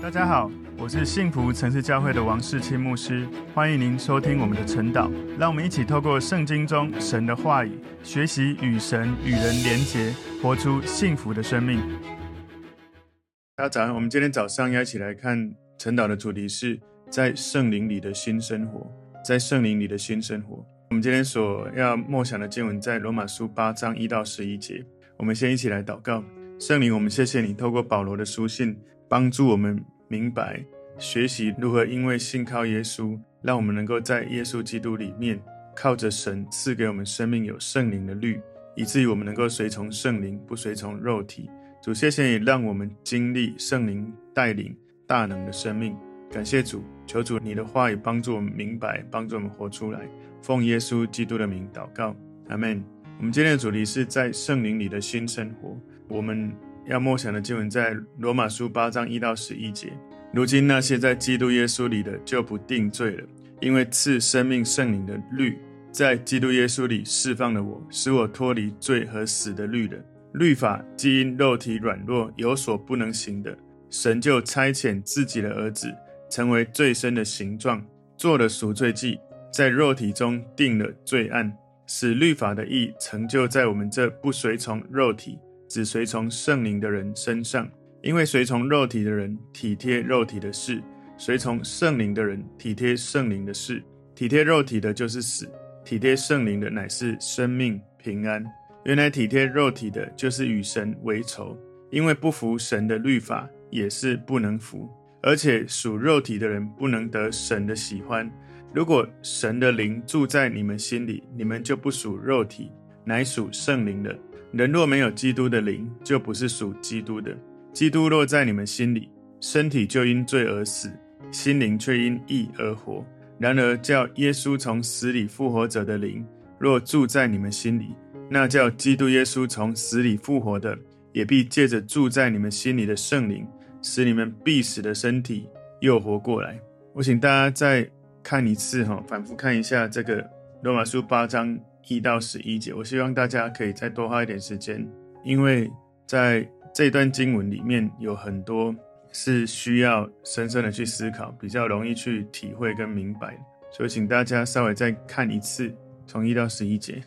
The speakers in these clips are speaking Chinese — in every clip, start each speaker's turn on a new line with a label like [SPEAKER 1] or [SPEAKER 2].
[SPEAKER 1] 大家好，我是幸福城市教会的王世清牧师，欢迎您收听我们的晨祷。让我们一起透过圣经中神的话语，学习与神与人连结，活出幸福的生命。大家早上，我们今天早上要一起来看晨祷的主题是在圣灵里的新生活，在圣灵里的新生活。我们今天所要默想的经文在罗马书八章一到十一节。我们先一起来祷告，圣灵，我们谢谢你透过保罗的书信。帮助我们明白、学习如何因为信靠耶稣，让我们能够在耶稣基督里面，靠着神赐给我们生命有圣灵的律，以至于我们能够随从圣灵，不随从肉体。主，谢谢你让我们经历圣灵带领大能的生命。感谢主，求主你的话语帮助我们明白，帮助我们活出来。奉耶稣基督的名祷告，阿门。我们今天的主题是在圣灵里的新生活。我们。要默想的经文在罗马书八章一到十一节。如今那些在基督耶稣里的就不定罪了，因为赐生命圣灵的律在基督耶稣里释放了我，使我脱离罪和死的律了。律法既因肉体软弱有所不能行的，神就差遣自己的儿子，成为罪身的形状，做了赎罪祭，在肉体中定了罪案，使律法的义成就在我们这不随从肉体。只随从圣灵的人身上，因为随从肉体的人体贴肉体的事，随从圣灵的人体贴圣灵的事。体贴肉体的就是死，体贴圣灵的乃是生命平安。原来体贴肉体的，就是与神为仇，因为不服神的律法也是不能服，而且属肉体的人不能得神的喜欢。如果神的灵住在你们心里，你们就不属肉体，乃属圣灵的。人若没有基督的灵，就不是属基督的。基督若在你们心里，身体就因罪而死，心灵却因义而活。然而叫耶稣从死里复活者的灵，若住在你们心里，那叫基督耶稣从死里复活的，也必借着住在你们心里的圣灵，使你们必死的身体又活过来。我请大家再看一次哈，反复看一下这个罗马书八章。一到十一节，我希望大家可以再多花一点时间，因为在这段经文里面有很多是需要深深的去思考，比较容易去体会跟明白，所以请大家稍微再看一次，从一到十一节。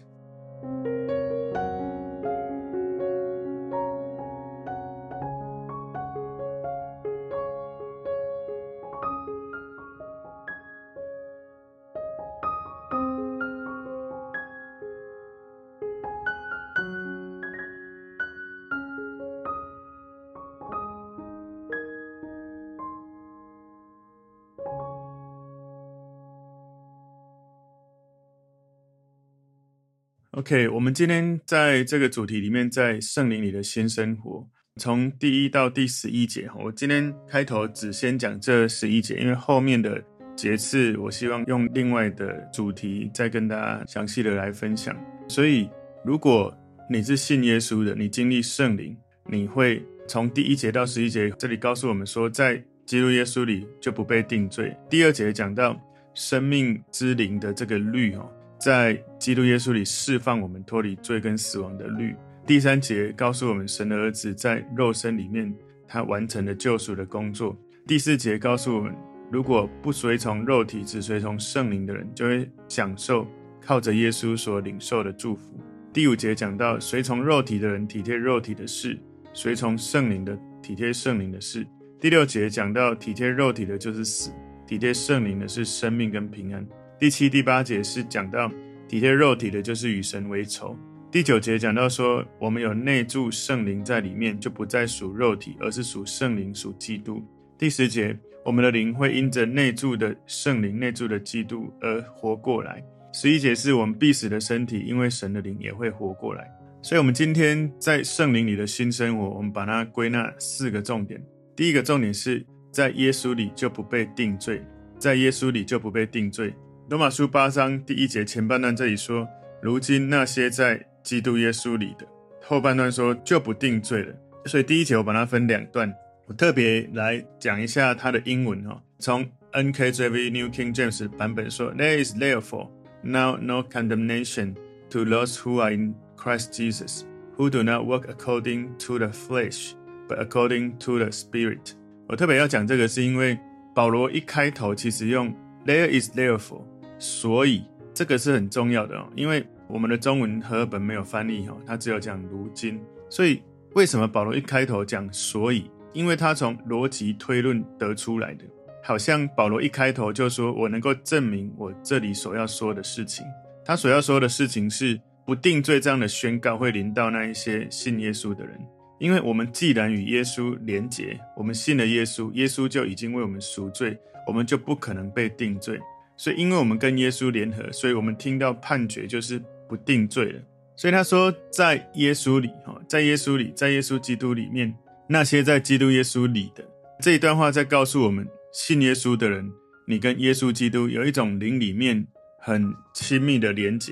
[SPEAKER 1] OK，我们今天在这个主题里面，在圣灵里的新生活，从第一到第十一节。我今天开头只先讲这十一节，因为后面的节次，我希望用另外的主题再跟大家详细的来分享。所以，如果你是信耶稣的，你经历圣灵，你会从第一节到十一节，这里告诉我们说，在基督耶稣里就不被定罪。第二节讲到生命之灵的这个律，哦。在基督耶稣里释放我们脱离罪跟死亡的律。第三节告诉我们，神的儿子在肉身里面，他完成了救赎的工作。第四节告诉我们，如果不随从肉体，只随从圣灵的人，就会享受靠着耶稣所领受的祝福。第五节讲到，随从肉体的人体贴肉体的事，随从圣灵的体贴圣灵的事。第六节讲到，体贴肉体的就是死，体贴圣灵的是生命跟平安。第七、第八节是讲到体贴肉体的，就是与神为仇。第九节讲到说，我们有内住圣灵在里面，就不再属肉体，而是属圣灵、属基督。第十节，我们的灵会因着内住的圣灵、内住的基督而活过来。十一节是我们必死的身体，因为神的灵也会活过来。所以，我们今天在圣灵里的新生活，我们把它归纳四个重点。第一个重点是在耶稣里就不被定罪，在耶稣里就不被定罪。罗马书八章第一节前半段这里说：“如今那些在基督耶稣里的。”后半段说就不定罪了。所以第一节我把它分两段，我特别来讲一下它的英文哦。从 NKJV New King James 版本说：“There is therefore now no condemnation to those who are in Christ Jesus, who do not work according to the flesh, but according to the Spirit.” 我特别要讲这个，是因为保罗一开头其实用 “there is therefore”，所以这个是很重要的哦。因为我们的中文和本没有翻译哦，它只有讲如今。所以为什么保罗一开头讲所以？因为他从逻辑推论得出来的，好像保罗一开头就说我能够证明我这里所要说的事情。他所要说的事情是不定罪这样的宣告会临到那一些信耶稣的人。因为我们既然与耶稣连结，我们信了耶稣，耶稣就已经为我们赎罪，我们就不可能被定罪。所以，因为我们跟耶稣联合，所以我们听到判决就是不定罪了。所以他说，在耶稣里，哈，在耶稣里，在耶稣基督里面，那些在基督耶稣里的这一段话，在告诉我们，信耶稣的人，你跟耶稣基督有一种灵里面很亲密的连结。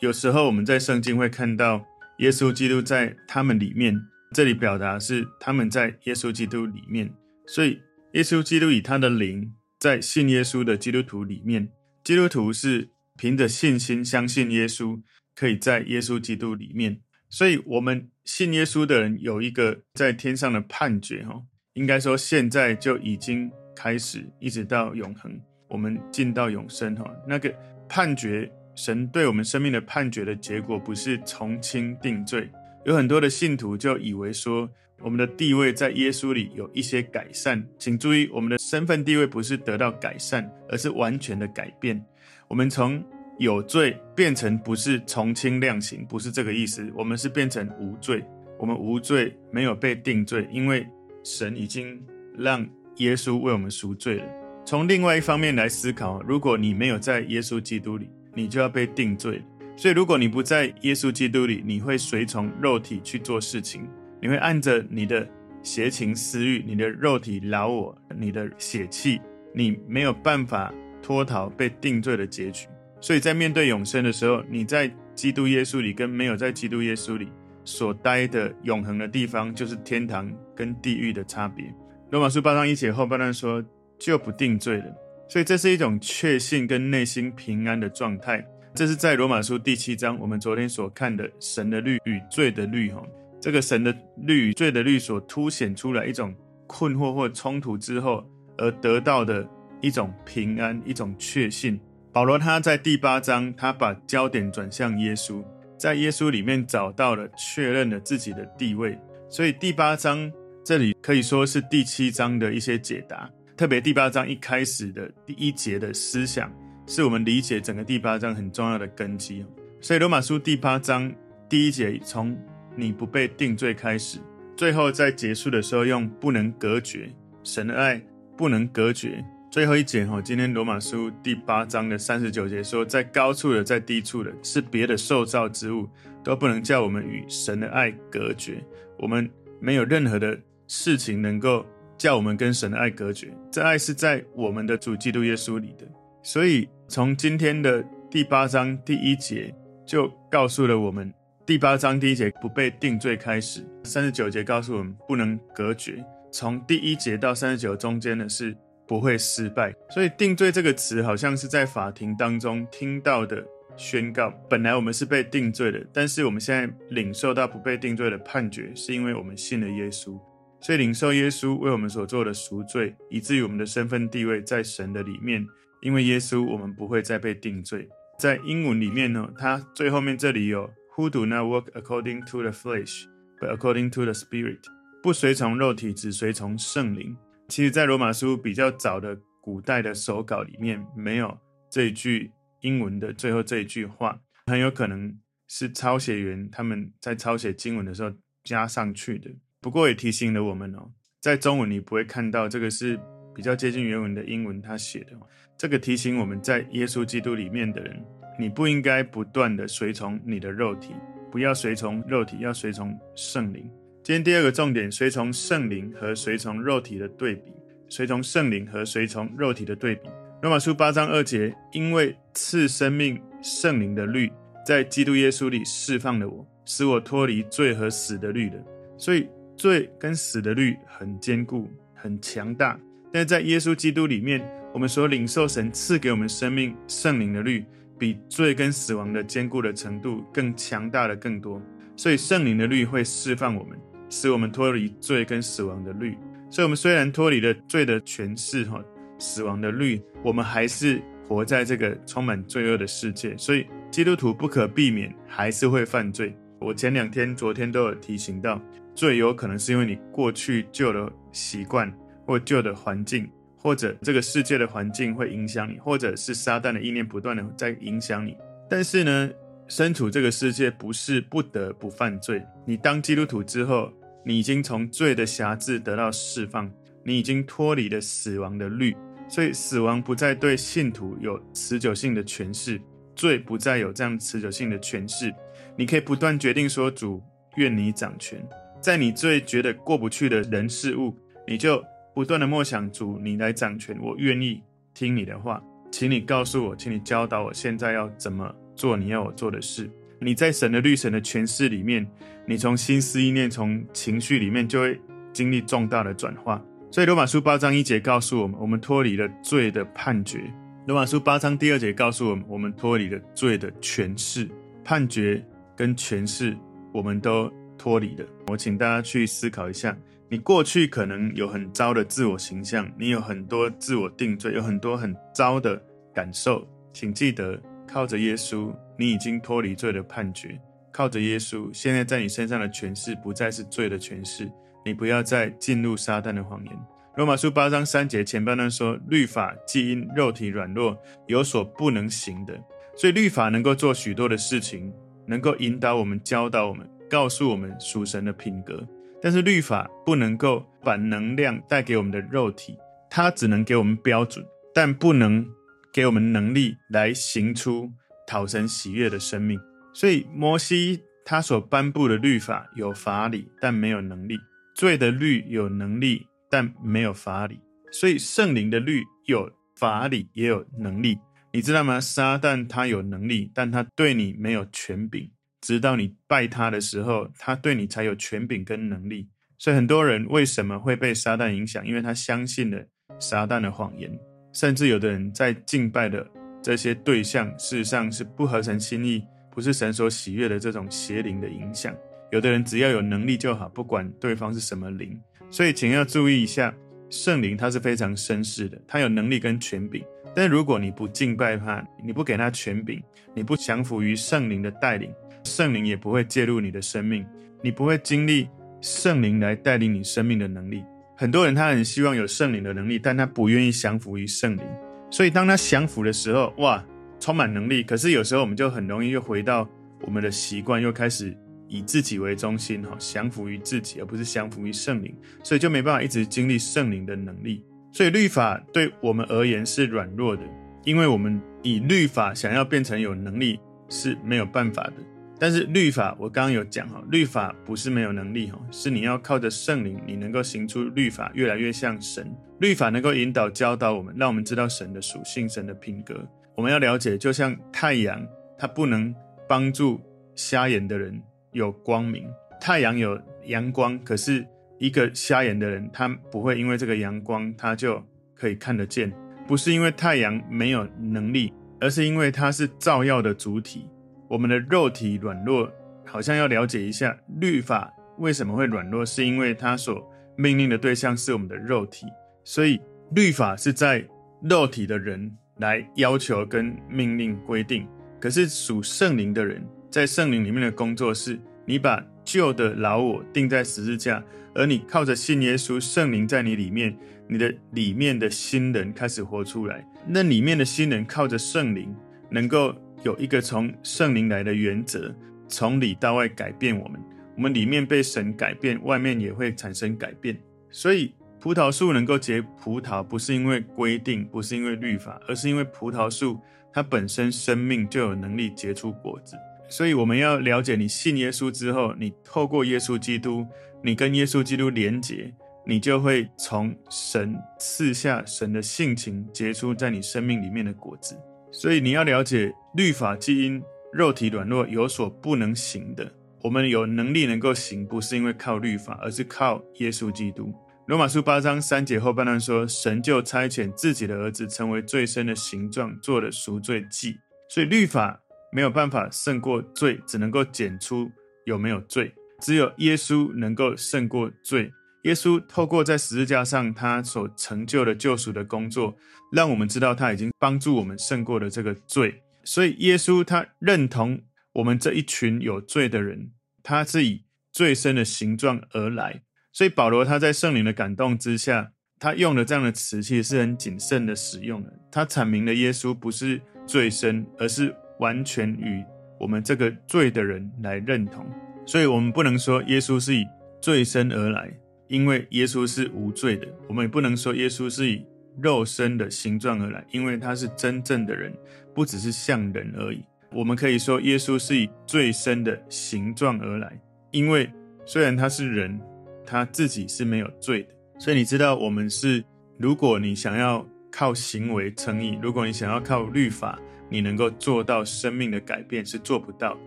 [SPEAKER 1] 有时候我们在圣经会看到耶稣基督在他们里面。这里表达是他们在耶稣基督里面，所以耶稣基督以他的灵在信耶稣的基督徒里面。基督徒是凭着信心相信耶稣，可以在耶稣基督里面。所以，我们信耶稣的人有一个在天上的判决，哈，应该说现在就已经开始，一直到永恒，我们进到永生，哈，那个判决，神对我们生命的判决的结果，不是从轻定罪。有很多的信徒就以为说，我们的地位在耶稣里有一些改善。请注意，我们的身份地位不是得到改善，而是完全的改变。我们从有罪变成不是从轻量刑，不是这个意思。我们是变成无罪，我们无罪，没有被定罪，因为神已经让耶稣为我们赎罪了。从另外一方面来思考，如果你没有在耶稣基督里，你就要被定罪了。所以，如果你不在耶稣基督里，你会随从肉体去做事情，你会按着你的邪情私欲、你的肉体劳我、你的血气，你没有办法脱逃被定罪的结局。所以在面对永生的时候，你在基督耶稣里跟没有在基督耶稣里所待的永恒的地方，就是天堂跟地狱的差别。罗马书八章一节后半段说，就不定罪了。所以这是一种确信跟内心平安的状态。这是在罗马书第七章，我们昨天所看的神的律与罪的律，哈，这个神的律与罪的律所凸显出来一种困惑或冲突之后而得到的一种平安，一种确信。保罗他在第八章，他把焦点转向耶稣，在耶稣里面找到了确认了自己的地位，所以第八章这里可以说是第七章的一些解答，特别第八章一开始的第一节的思想。是我们理解整个第八章很重要的根基，所以罗马书第八章第一节从你不被定罪开始，最后在结束的时候用不能隔绝神的爱不能隔绝，最后一节哈，今天罗马书第八章的三十九节说，在高处的在低处的是别的受造之物都不能叫我们与神的爱隔绝，我们没有任何的事情能够叫我们跟神的爱隔绝，这爱是在我们的主基督耶稣里的。所以，从今天的第八章第一节就告诉了我们，第八章第一节不被定罪开始，三十九节告诉我们不能隔绝。从第一节到三十九中间的是不会失败。所以，定罪这个词好像是在法庭当中听到的宣告。本来我们是被定罪的，但是我们现在领受到不被定罪的判决，是因为我们信了耶稣。所以，领受耶稣为我们所做的赎罪，以至于我们的身份地位在神的里面。因为耶稣，我们不会再被定罪。在英文里面呢，它最后面这里有 “Who do not walk according to the flesh, but according to the Spirit”，不随从肉体，只随从圣灵。其实，在罗马书比较早的古代的手稿里面，没有这一句英文的最后这一句话，很有可能是抄写员他们在抄写经文的时候加上去的。不过也提醒了我们哦，在中文你不会看到这个是比较接近原文的英文他写的。这个提醒我们在耶稣基督里面的人，你不应该不断的随从你的肉体，不要随从肉体，要随从圣灵。今天第二个重点，随从圣灵和随从肉体的对比，随从圣灵和随从肉体的对比。罗马书八章二节，因为赐生命圣灵的律在基督耶稣里释放了我，使我脱离罪和死的律的。所以罪跟死的律很坚固、很强大，但在耶稣基督里面。我们所领受神赐给我们生命圣灵的律，比罪跟死亡的坚固的程度更强大的更多。所以圣灵的律会释放我们，使我们脱离罪跟死亡的律。所以，我们虽然脱离了罪的权势，哈，死亡的律，我们还是活在这个充满罪恶的世界。所以，基督徒不可避免还是会犯罪。我前两天、昨天都有提醒到，罪有可能是因为你过去旧的习惯或旧的环境，或者这个世界的环境会影响你，或者是撒旦的意念不断的在影响你。但是呢，身处这个世界不是不得不犯罪。你当基督徒之后，你已经从罪的辖制得到释放，你已经脱离了死亡的律，所以死亡不再对信徒有持久性的权势，罪不再有这样持久性的权势。你可以不断决定说：“主，愿你掌权。”在你最觉得过不去的人事物，你就不断的默想：“主，你来掌权，我愿意听你的话，请你告诉我，请你教导我，现在要怎么做你要我做的事。”你在神的律神的权势里面，你从心思意念、从情绪里面就会经历重大的转化。所以罗马书八章一节告诉我们，我们脱离了罪的判决；罗马书八章第二节告诉我们，我们脱离了罪的权势、判决跟权势，我们都脱离了。我请大家去思考一下，你过去可能有很糟的自我形象，你有很多自我定罪，有很多很糟的感受，请记得靠着耶稣。你已经脱离罪的判决，靠着耶稣，现在在你身上的权势不再是罪的权势。你不要再进入撒旦的谎言。罗马书八章三节前半段说，律法既因肉体软弱有所不能行的，所以律法能够做许多的事情，能够引导我们、教导我们、告诉我们属神的品格。但是律法不能够把能量带给我们的肉体，它只能给我们标准，但不能给我们能力来行出。讨神喜悦的生命，所以摩西他所颁布的律法有法理，但没有能力；罪的律有能力，但没有法理。所以圣灵的律有法理，也有能力。你知道吗？撒旦他有能力，但他对你没有权柄，直到你拜他的时候，他对你才有权柄跟能力。所以很多人为什么会被撒旦影响？因为他相信了撒旦的谎言，甚至有的人在敬拜的。这些对象事实上是不合神心意，不是神所喜悦的这种邪灵的影响。有的人只要有能力就好，不管对方是什么灵。所以请要注意一下，圣灵他是非常绅士的，他有能力跟权柄。但如果你不敬拜他，你不给他权柄，你不降服于圣灵的带领，圣灵也不会介入你的生命，你不会经历圣灵来带领你生命的能力。很多人他很希望有圣灵的能力，但他不愿意降服于圣灵。所以，当他降服的时候，哇，充满能力。可是有时候我们就很容易又回到我们的习惯，又开始以自己为中心，哈，降服于自己，而不是降服于圣灵。所以就没办法一直经历圣灵的能力。所以律法对我们而言是软弱的，因为我们以律法想要变成有能力是没有办法的。但是律法，我刚刚有讲哈，律法不是没有能力哈，是你要靠着圣灵，你能够行出律法，越来越像神。律法能够引导、教导我们，让我们知道神的属性、神的品格。我们要了解，就像太阳，它不能帮助瞎眼的人有光明。太阳有阳光，可是一个瞎眼的人，他不会因为这个阳光，他就可以看得见。不是因为太阳没有能力，而是因为它是照耀的主体。我们的肉体软弱，好像要了解一下律法为什么会软弱，是因为它所命令的对象是我们的肉体，所以律法是在肉体的人来要求跟命令规定。可是属圣灵的人，在圣灵里面的工作是，你把旧的老我钉在十字架，而你靠着信耶稣，圣灵在你里面，你的里面的新人开始活出来。那里面的新人靠着圣灵能够。有一个从圣灵来的原则，从里到外改变我们。我们里面被神改变，外面也会产生改变。所以，葡萄树能够结葡萄，不是因为规定，不是因为律法，而是因为葡萄树它本身生命就有能力结出果子。所以，我们要了解，你信耶稣之后，你透过耶稣基督，你跟耶稣基督连结，你就会从神赐下神的性情结出在你生命里面的果子。所以你要了解，律法既因肉体软弱有所不能行的，我们有能力能够行，不是因为靠律法，而是靠耶稣基督。罗马书八章三节后半段说：“神就差遣自己的儿子，成为最深的形状，做了赎罪祭。”所以律法没有办法胜过罪，只能够检出有没有罪。只有耶稣能够胜过罪。耶稣透过在十字架上他所成就的救赎的工作，让我们知道他已经帮助我们胜过了这个罪。所以耶稣他认同我们这一群有罪的人，他是以罪身的形状而来。所以保罗他在圣灵的感动之下，他用了这样的词，其实是很谨慎的使用的。他阐明了耶稣不是罪身，而是完全与我们这个罪的人来认同。所以我们不能说耶稣是以罪身而来。因为耶稣是无罪的，我们也不能说耶稣是以肉身的形状而来，因为他是真正的人，不只是像人而已。我们可以说耶稣是以罪身的形状而来，因为虽然他是人，他自己是没有罪的。所以你知道，我们是，如果你想要靠行为称义，如果你想要靠律法，你能够做到生命的改变，是做不到。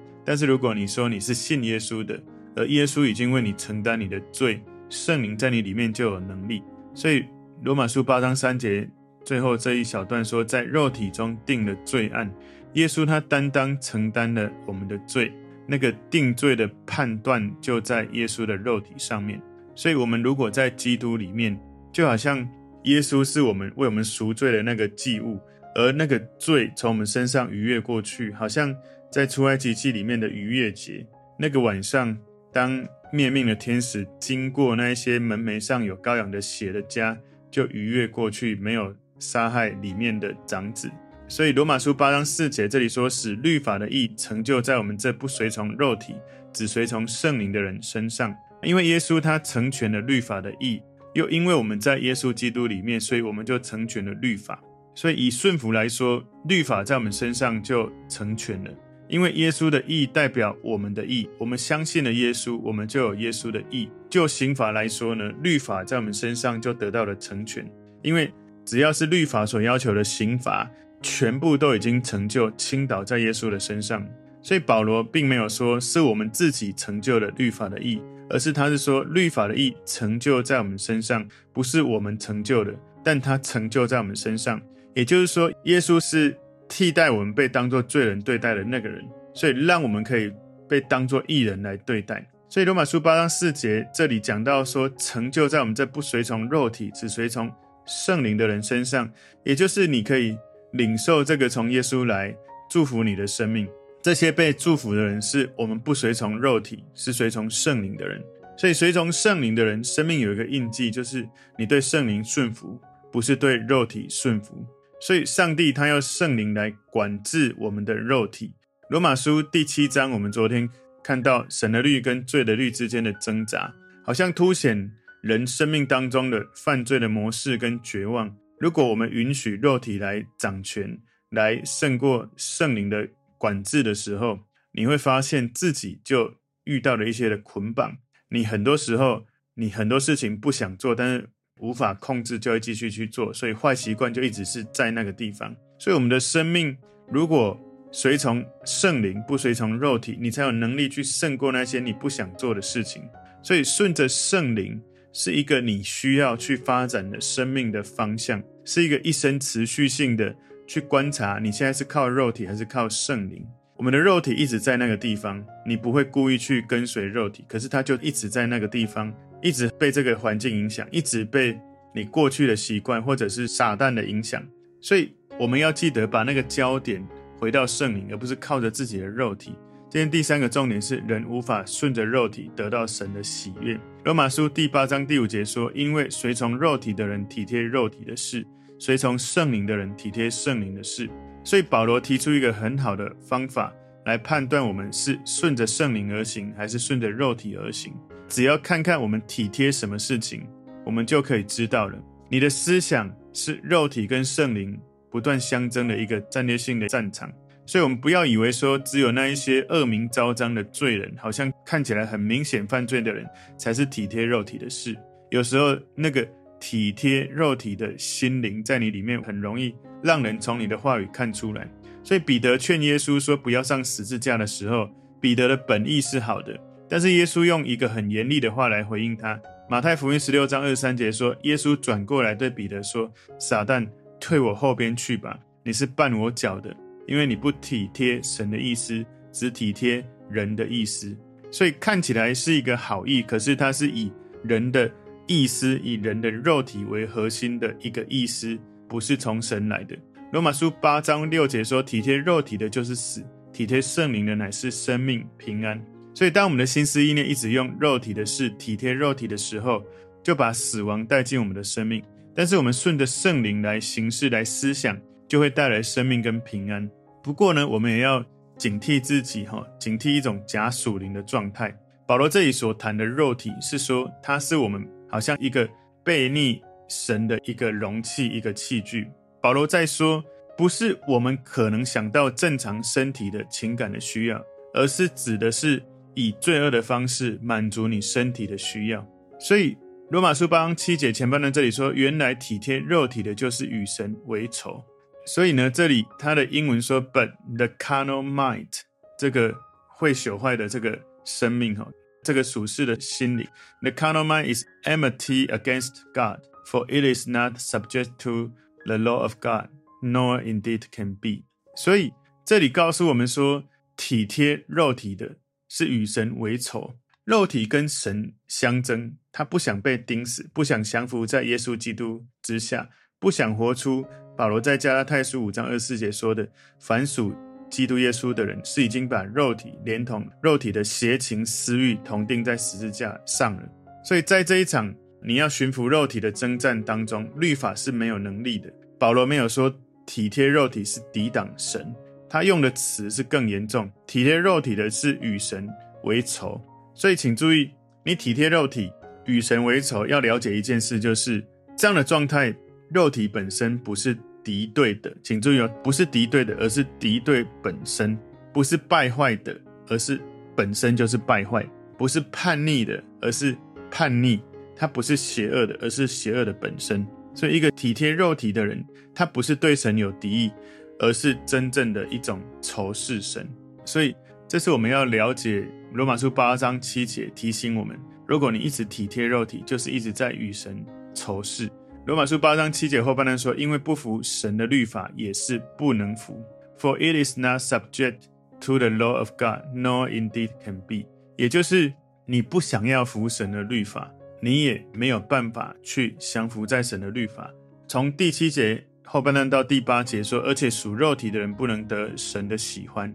[SPEAKER 1] 但是如果你说你是信耶稣的，而耶稣已经为你承担你的罪。圣灵在你里面就有能力，所以罗马书八章三节最后这一小段说，在肉体中定了罪案，耶稣他担当承担了我们的罪，那个定罪的判断就在耶稣的肉体上面。所以，我们如果在基督里面，就好像耶稣是我们为我们赎罪的那个祭物，而那个罪从我们身上逾越过去，好像在出埃及记里面的逾越节那个晚上，当。灭命的天使经过那些门楣上有羔羊的血的家，就逾越过去，没有杀害里面的长子。所以罗马书八章四节这里说，使律法的义成就在我们这不随从肉体，只随从圣灵的人身上。因为耶稣他成全了律法的义，又因为我们在耶稣基督里面，所以我们就成全了律法。所以以顺服来说，律法在我们身上就成全了。因为耶稣的义代表我们的义，我们相信了耶稣，我们就有耶稣的义。就刑罚来说呢，律法在我们身上就得到了成全。因为只要是律法所要求的刑罚，全部都已经成就，倾倒在耶稣的身上。所以保罗并没有说是我们自己成就了律法的义，而是他是说律法的义成就在我们身上，不是我们成就的，但他成就在我们身上。也就是说，耶稣是。替代我们被当作罪人对待的那个人，所以让我们可以被当作义人来对待。所以罗马书八章四节这里讲到说，成就在我们这不随从肉体，只随从圣灵的人身上，也就是你可以领受这个从耶稣来祝福你的生命。这些被祝福的人是我们不随从肉体，是随从圣灵的人。所以随从圣灵的人，生命有一个印记，就是你对圣灵顺服，不是对肉体顺服。所以，上帝他要圣灵来管制我们的肉体。罗马书第七章，我们昨天看到神的律跟罪的律之间的挣扎，好像凸显人生命当中的犯罪的模式跟绝望。如果我们允许肉体来掌权，来胜过圣灵的管制的时候，你会发现自己就遇到了一些的捆绑。你很多时候，你很多事情不想做，但是。无法控制，就会继续去做，所以坏习惯就一直是在那个地方。所以我们的生命如果随从圣灵，不随从肉体，你才有能力去胜过那些你不想做的事情。所以顺着圣灵是一个你需要去发展的生命的方向，是一个一生持续性的去观察你现在是靠肉体还是靠圣灵。我们的肉体一直在那个地方，你不会故意去跟随肉体，可是它就一直在那个地方。一直被这个环境影响，一直被你过去的习惯或者是撒旦的影响，所以我们要记得把那个焦点回到圣灵，而不是靠着自己的肉体。今天第三个重点是，人无法顺着肉体得到神的喜悦。罗马书第八章第五节说：“因为随从肉体的人体贴肉体的事，随从圣灵的人体贴圣灵的事。”所以保罗提出一个很好的方法来判断我们是顺着圣灵而行，还是顺着肉体而行。只要看看我们体贴什么事情，我们就可以知道了。你的思想是肉体跟圣灵不断相争的一个战略性的战场，所以，我们不要以为说只有那一些恶名昭彰的罪人，好像看起来很明显犯罪的人，才是体贴肉体的事。有时候，那个体贴肉体的心灵，在你里面很容易让人从你的话语看出来。所以，彼得劝耶稣说不要上十字架的时候，彼得的本意是好的。但是耶稣用一个很严厉的话来回应他。马太福音十六章二十三节说：“耶稣转过来对彼得说，撒旦，退我后边去吧，你是绊我脚的，因为你不体贴神的意思，只体贴人的意思。所以看起来是一个好意，可是他是以人的意思以人的肉体为核心的一个意思，不是从神来的。罗马书八章六节说：“体贴肉体的，就是死；体贴圣灵的，乃是生命平安。”所以，当我们的心思意念一直用肉体的事体贴肉体的时候，就把死亡带进我们的生命。但是，我们顺着圣灵来行事、来思想，就会带来生命跟平安。不过呢，我们也要警惕自己，哈，警惕一种假属灵的状态。保罗这里所谈的肉体，是说它是我们。好像一个悖逆神的一个容器，一个器具。保罗在说，不是我们可能想到正常身体的情感的需要，而是指的是以罪恶的方式满足你身体的需要。所以罗马书八七节前半段这里说，原来体贴肉体的，就是与神为仇。所以呢，这里他的英文说，But the carnal mind，这个会朽坏的这个生命哈。这个属世的心理，the carnal mind is enmity against God, for it is not subject to the law of God, nor indeed can be。所以这里告诉我们说，体贴肉体的是与神为仇，肉体跟神相争，他不想被钉死，不想降服在耶稣基督之下，不想活出保罗在加拉太书五章二十四节说的凡属。基督耶稣的人是已经把肉体连同肉体的邪情私欲同钉在十字架上了。所以在这一场你要驯服肉体的征战当中，律法是没有能力的。保罗没有说体贴肉体是抵挡神，他用的词是更严重。体贴肉体的是与神为仇。所以请注意，你体贴肉体与神为仇，要了解一件事，就是这样的状态，肉体本身不是。敌对的，请注意哦，不是敌对的，而是敌对本身；不是败坏的，而是本身就是败坏；不是叛逆的，而是叛逆。它不是邪恶的，而是邪恶的本身。所以，一个体贴肉体的人，他不是对神有敌意，而是真正的一种仇视神。所以，这是我们要了解罗马书八章七节提醒我们：如果你一直体贴肉体，就是一直在与神仇视。罗马书八章七节后半段说：“因为不服神的律法，也是不能服。For it is not subject to the law of God, nor indeed can be。”也就是你不想要服神的律法，你也没有办法去降服在神的律法。从第七节后半段到第八节说：“而且属肉体的人不能得神的喜欢。”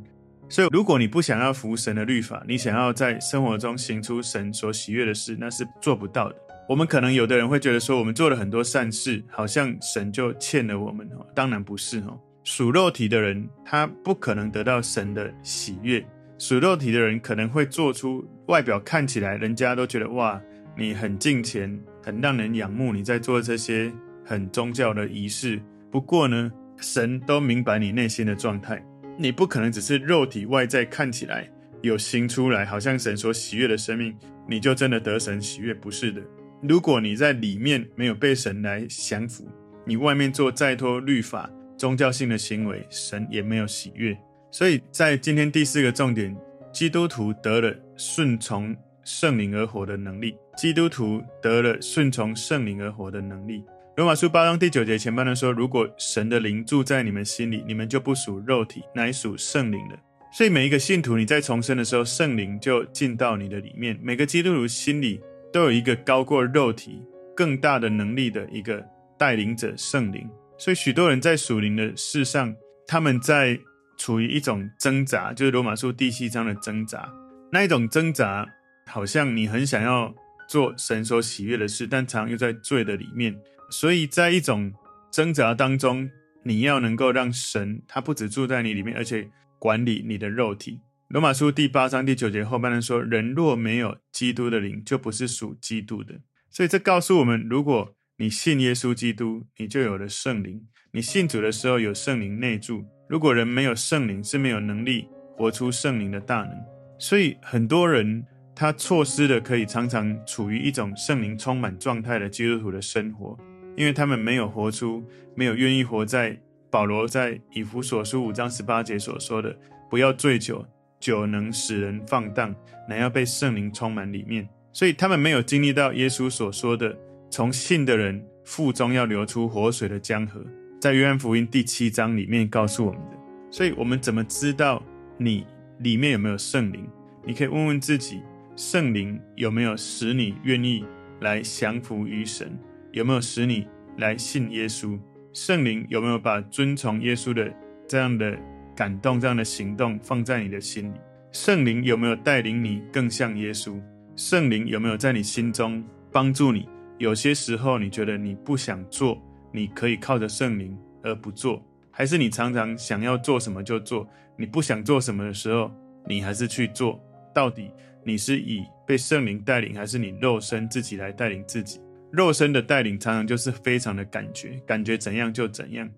[SPEAKER 1] 所以，如果你不想要服神的律法，你想要在生活中行出神所喜悦的事，那是做不到的。我们可能有的人会觉得说，我们做了很多善事，好像神就欠了我们哦。当然不是哦，属肉体的人他不可能得到神的喜悦。属肉体的人可能会做出外表看起来人家都觉得哇，你很敬虔，很让人仰慕，你在做这些很宗教的仪式。不过呢，神都明白你内心的状态，你不可能只是肉体外在看起来有行出来，好像神所喜悦的生命，你就真的得神喜悦，不是的。如果你在里面没有被神来降服，你外面做再多律法、宗教性的行为，神也没有喜悦。所以在今天第四个重点，基督徒得了顺从圣灵而活的能力。基督徒得了顺从圣灵而活的能力。罗马书八章第九节前半段说：“如果神的灵住在你们心里，你们就不属肉体，乃属圣灵的。”所以每一个信徒，你在重生的时候，圣灵就进到你的里面。每个基督徒心里。都有一个高过肉体、更大的能力的一个带领者圣灵，所以许多人在属灵的事上，他们在处于一种挣扎，就是罗马书第七章的挣扎。那一种挣扎，好像你很想要做神所喜悦的事，但常又在罪的里面。所以在一种挣扎当中，你要能够让神，他不只住在你里面，而且管理你的肉体。罗马书第八章第九节后半段说：“人若没有基督的灵，就不是属基督的。”所以这告诉我们，如果你信耶稣基督，你就有了圣灵。你信主的时候有圣灵内住。如果人没有圣灵，是没有能力活出圣灵的大能。所以很多人他错失了可以常常处于一种圣灵充满状态的基督徒的生活，因为他们没有活出，没有愿意活在保罗在以弗所书五章十八节所说的：“不要醉酒。”酒能使人放荡，乃要被圣灵充满里面。所以他们没有经历到耶稣所说的，从信的人腹中要流出活水的江河，在约翰福音第七章里面告诉我们的。所以，我们怎么知道你里面有没有圣灵？你可以问问自己，圣灵有没有使你愿意来降服于神？有没有使你来信耶稣？圣灵有没有把遵从耶稣的这样的感动、这样的行动放在你的心里？圣灵有没有带领你更像耶稣？圣灵有没有在你心中帮助你？有些时候你觉得你不想做，你可以靠着圣灵而不做，还是你常常想要做什么就做？你不想做什么的时候，你还是去做？到底你是以被圣灵带领，还是你肉身自己来带领自己？肉身的带领常常就是非常的感觉，感觉怎样就怎样，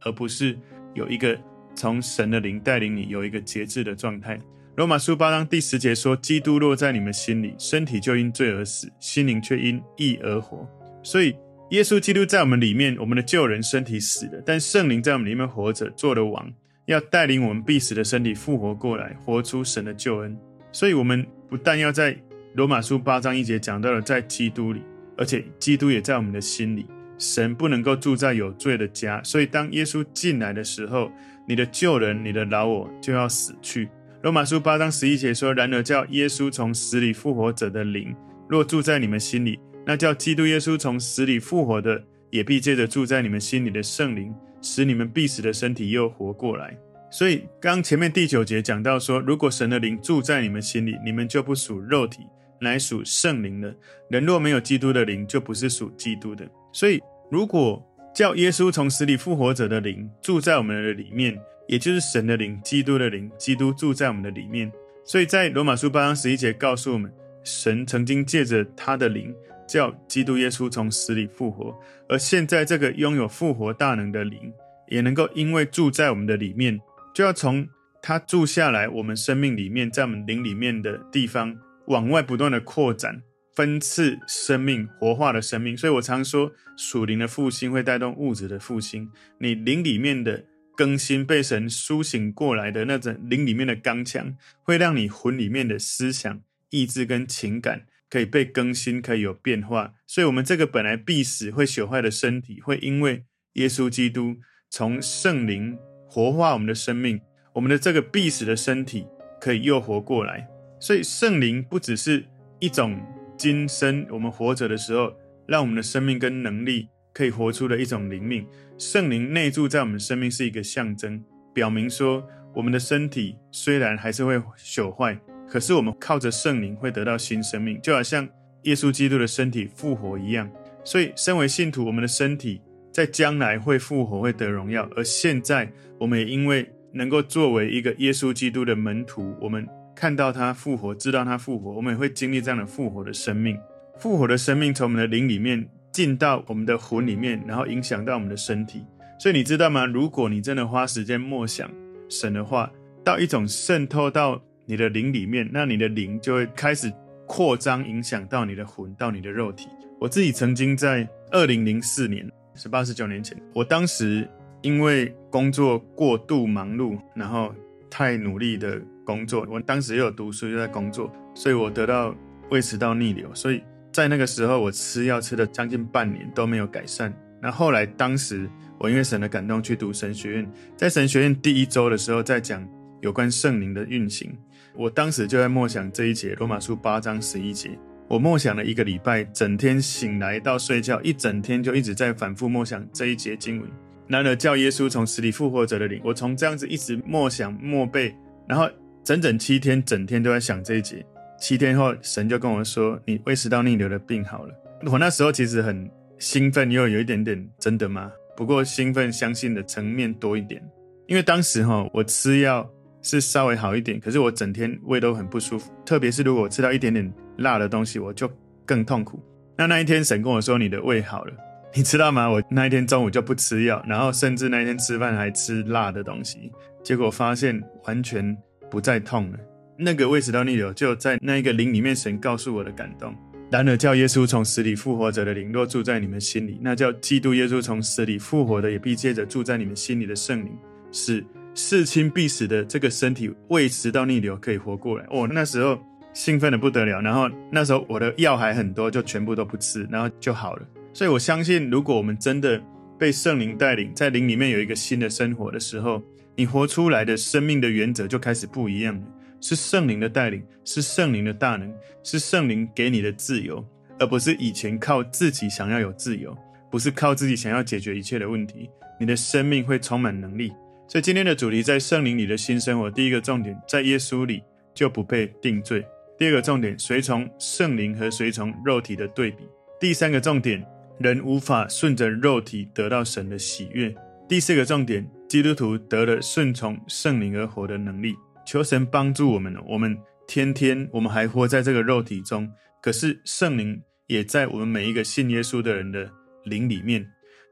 [SPEAKER 1] 而不是有一个从神的灵带领你，有一个节制的状态。罗马书八章第十节说：“基督落在你们心里，身体就因罪而死，心灵却因义而活。”所以，耶稣基督在我们里面，我们的旧人身体死了，但圣灵在我们里面活着，做了王，要带领我们必死的身体复活过来，活出神的救恩。所以，我们不但要在罗马书八章一节讲到了在基督里，而且基督也在我们的心里。神不能够住在有罪的家，所以当耶稣进来的时候，你的旧人、你的老我就要死去。罗马书八章十一节说：“然而叫耶稣从死里复活者的灵，若住在你们心里，那叫基督耶稣从死里复活的，也必借着住在你们心里的圣灵，使你们必死的身体又活过来。”所以，刚前面第九节讲到说，如果神的灵住在你们心里，你们就不属肉体，乃属圣灵了。人若没有基督的灵，就不是属基督的。所以，如果叫耶稣从死里复活者的灵住在我们的里面，也就是神的灵，基督的灵，基督住在我们的里面。所以在罗马书八章十一节告诉我们，神曾经借着他的灵叫基督耶稣从死里复活，而现在这个拥有复活大能的灵，也能够因为住在我们的里面。就要从他住下来，我们生命里面，在我们灵里面的地方，往外不断的扩展，分赐生命，活化的生命。所以我常说，属灵的复兴会带动物质的复兴。你灵里面的更新，被神苏醒过来的那种灵里面的刚强，会让你魂里面的思想、意志跟情感可以被更新，可以有变化。所以，我们这个本来必死、会朽坏的身体，会因为耶稣基督从圣灵。活化我们的生命，我们的这个必死的身体可以又活过来。所以圣灵不只是一种今生我们活着的时候，让我们的生命跟能力可以活出的一种灵命。圣灵内住在我们生命是一个象征，表明说我们的身体虽然还是会朽坏，可是我们靠着圣灵会得到新生命，就好像耶稣基督的身体复活一样。所以，身为信徒，我们的身体。在将来会复活，会得荣耀。而现在，我们也因为能够作为一个耶稣基督的门徒，我们看到他复活，知道他复活，我们也会经历这样的复活的生命。复活的生命从我们的灵里面进到我们的魂里面，然后影响到我们的身体。所以你知道吗？如果你真的花时间默想神的话，到一种渗透到你的灵里面，那你的灵就会开始扩张，影响到你的魂，到你的肉体。我自己曾经在二零零四年。十八十九年前，我当时因为工作过度忙碌，然后太努力的工作，我当时又有读书又在工作，所以我得到胃食道逆流，所以在那个时候我吃药吃了将近半年都没有改善。那后来当时我因为神的感动去读神学院，在神学院第一周的时候在讲有关圣灵的运行，我当时就在默想这一节罗马书八章十一节。我默想了一个礼拜，整天醒来到睡觉，一整天就一直在反复默想这一节经文。然而叫耶稣从死里复活者的灵，我从这样子一直默想默背，然后整整七天，整天都在想这一节。七天后，神就跟我说：“你胃食道逆流的病好了。”我那时候其实很兴奋，又有一点点真的吗？不过兴奋相信的层面多一点，因为当时哈，我吃药是稍微好一点，可是我整天胃都很不舒服，特别是如果我吃到一点点。辣的东西我就更痛苦。那那一天神跟我说，你的胃好了，你知道吗？我那一天中午就不吃药，然后甚至那一天吃饭还吃辣的东西，结果发现完全不再痛了。那个胃食道逆流就在那一个灵里面，神告诉我的感动。然而叫耶稣从死里复活者的灵若住在你们心里，那叫基督耶稣从死里复活的，也必借着住在你们心里的圣灵，使世亲必死的这个身体胃食道逆流可以活过来。哦，那时候。兴奋的不得了，然后那时候我的药还很多，就全部都不吃，然后就好了。所以我相信，如果我们真的被圣灵带领，在灵里面有一个新的生活的时候，你活出来的生命的原则就开始不一样了。是圣灵的带领，是圣灵的大能，是圣灵给你的自由，而不是以前靠自己想要有自由，不是靠自己想要解决一切的问题。你的生命会充满能力。所以今天的主题在圣灵里的新生活，第一个重点在耶稣里就不被定罪。第二个重点，随从圣灵和随从肉体的对比。第三个重点，人无法顺着肉体得到神的喜悦。第四个重点，基督徒得了顺从圣灵而活的能力。求神帮助我们。我们天天我们还活在这个肉体中，可是圣灵也在我们每一个信耶稣的人的灵里面。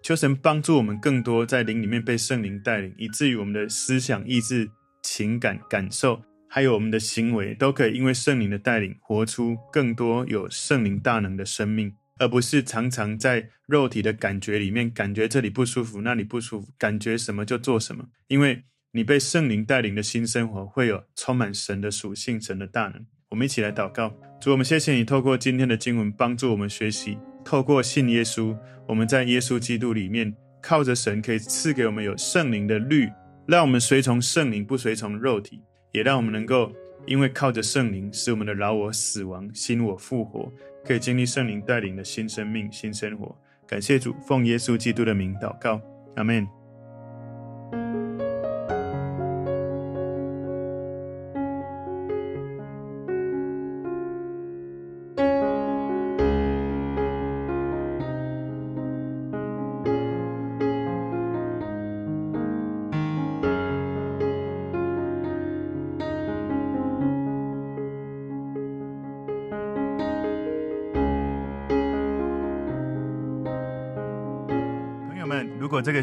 [SPEAKER 1] 求神帮助我们更多在灵里面被圣灵带领，以至于我们的思想、意志、情感、感受。还有我们的行为都可以因为圣灵的带领，活出更多有圣灵大能的生命，而不是常常在肉体的感觉里面，感觉这里不舒服，那里不舒服，感觉什么就做什么。因为你被圣灵带领的新生活，会有充满神的属性、神的大能。我们一起来祷告，主，我们谢谢你透过今天的经文帮助我们学习，透过信耶稣，我们在耶稣基督里面靠着神，可以赐给我们有圣灵的律，让我们随从圣灵，不随从肉体。也让我们能够，因为靠着圣灵，使我们的老我死亡，新我复活，可以经历圣灵带领的新生命、新生活。感谢主，奉耶稣基督的名祷告，阿门。